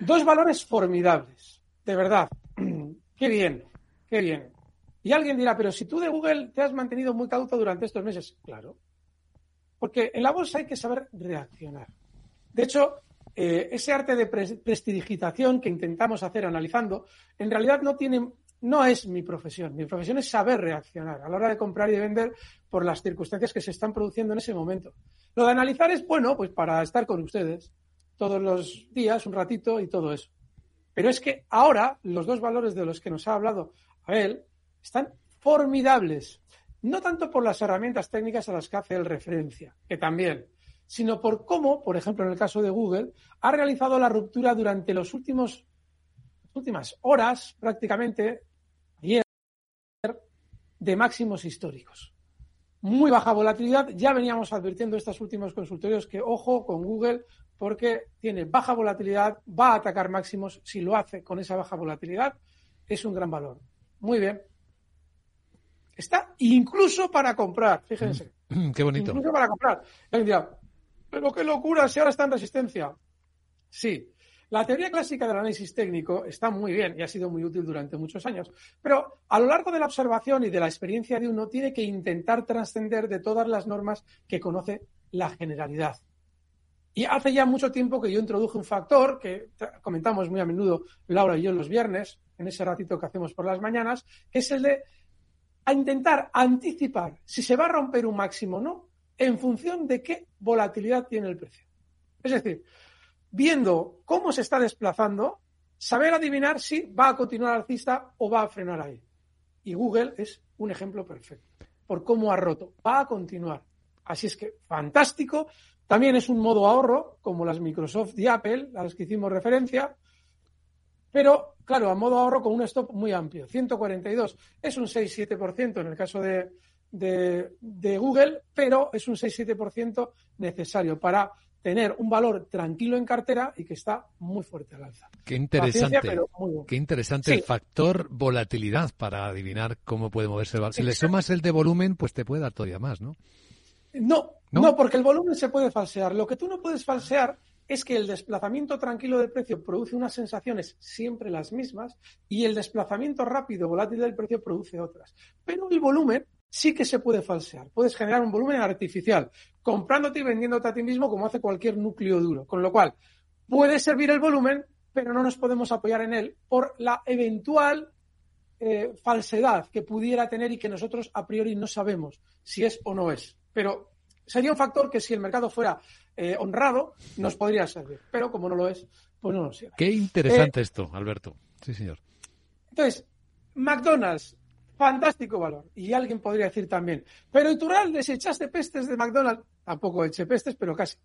Dos valores formidables, de verdad. qué bien, qué bien. Y alguien dirá, pero si tú de Google te has mantenido muy cauto durante estos meses, claro. Porque en la bolsa hay que saber reaccionar. De hecho, eh, ese arte de prestidigitación que intentamos hacer analizando, en realidad no tiene, no es mi profesión. Mi profesión es saber reaccionar a la hora de comprar y de vender por las circunstancias que se están produciendo en ese momento. Lo de analizar es bueno, pues para estar con ustedes todos los días, un ratito y todo eso. Pero es que ahora los dos valores de los que nos ha hablado Abel están formidables. No tanto por las herramientas técnicas a las que hace él referencia, que también, sino por cómo, por ejemplo, en el caso de Google, ha realizado la ruptura durante los últimos las últimas horas, prácticamente ayer, de máximos históricos. Muy baja volatilidad. Ya veníamos advirtiendo estos últimos consultorios que ojo con Google porque tiene baja volatilidad, va a atacar máximos. Si lo hace con esa baja volatilidad, es un gran valor. Muy bien. Está incluso para comprar, fíjense. Mm, qué bonito. Incluso para comprar. pero qué locura si ahora está en resistencia. Sí, la teoría clásica del análisis técnico está muy bien y ha sido muy útil durante muchos años, pero a lo largo de la observación y de la experiencia de uno tiene que intentar trascender de todas las normas que conoce la generalidad. Y hace ya mucho tiempo que yo introduje un factor que comentamos muy a menudo Laura y yo los viernes, en ese ratito que hacemos por las mañanas, que es el de intentar anticipar si se va a romper un máximo o no en función de qué volatilidad tiene el precio. Es decir, viendo cómo se está desplazando, saber adivinar si va a continuar alcista o va a frenar ahí. Y Google es un ejemplo perfecto por cómo ha roto. Va a continuar. Así es que fantástico. También es un modo ahorro, como las Microsoft y Apple, a las que hicimos referencia. Pero, claro, a modo ahorro con un stop muy amplio. 142 es un 6-7% en el caso de, de Google, pero es un 6-7% necesario para tener un valor tranquilo en cartera y que está muy fuerte al alza. Qué interesante, qué interesante el factor volatilidad para adivinar cómo puede moverse el valor. Si le sumas el de volumen, pues te puede dar todavía más, ¿no? No, no, porque el volumen se puede falsear. Lo que tú no puedes falsear es que el desplazamiento tranquilo del precio produce unas sensaciones siempre las mismas y el desplazamiento rápido volátil del precio produce otras. Pero el volumen sí que se puede falsear. Puedes generar un volumen artificial, comprándote y vendiéndote a ti mismo como hace cualquier núcleo duro. Con lo cual, puede servir el volumen, pero no nos podemos apoyar en él por la eventual eh, falsedad que pudiera tener y que nosotros a priori no sabemos si es o no es. Pero sería un factor que si el mercado fuera eh, honrado, nos podría servir. Pero como no lo es, pues no nos sirve. Qué interesante eh, esto, Alberto. Sí, señor. Entonces, McDonald's fantástico valor. Y alguien podría decir también, pero Iturralde, si echaste pestes de McDonald's, tampoco eché pestes, pero casi.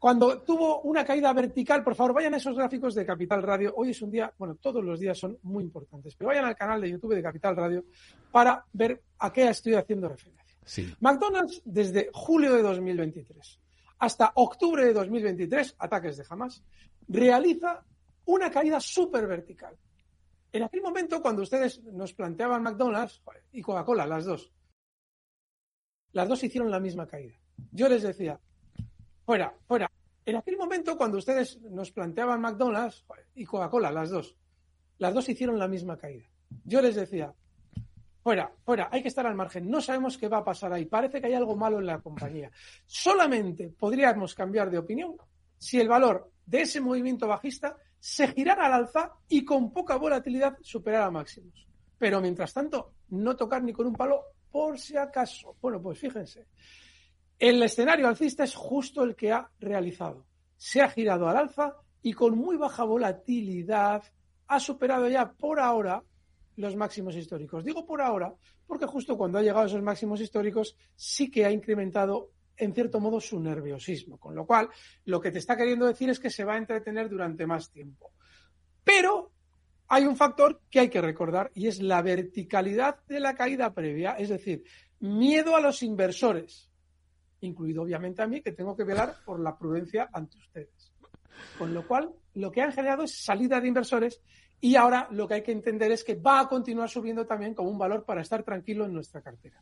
Cuando tuvo una caída vertical, por favor, vayan a esos gráficos de Capital Radio. Hoy es un día, bueno, todos los días son muy importantes, pero vayan al canal de YouTube de Capital Radio para ver a qué estoy haciendo referencia. Sí. McDonald's, desde julio de 2023 hasta octubre de 2023, ataques de jamás, realiza una caída súper vertical. En aquel momento, cuando ustedes nos planteaban McDonald's y Coca-Cola, las dos, las dos hicieron la misma caída. Yo les decía, fuera, fuera. En aquel momento, cuando ustedes nos planteaban McDonald's y Coca-Cola, las dos, las dos hicieron la misma caída. Yo les decía, fuera, fuera, hay que estar al margen. No sabemos qué va a pasar ahí. Parece que hay algo malo en la compañía. Solamente podríamos cambiar de opinión si el valor de ese movimiento bajista se girara al alza y con poca volatilidad superara máximos. Pero mientras tanto, no tocar ni con un palo por si acaso. Bueno, pues fíjense, el escenario alcista es justo el que ha realizado. Se ha girado al alza y con muy baja volatilidad ha superado ya por ahora los máximos históricos. Digo por ahora porque justo cuando ha llegado a esos máximos históricos sí que ha incrementado en cierto modo, su nerviosismo. Con lo cual, lo que te está queriendo decir es que se va a entretener durante más tiempo. Pero hay un factor que hay que recordar y es la verticalidad de la caída previa, es decir, miedo a los inversores, incluido obviamente a mí, que tengo que velar por la prudencia ante ustedes. Con lo cual, lo que han generado es salida de inversores y ahora lo que hay que entender es que va a continuar subiendo también como un valor para estar tranquilo en nuestra cartera.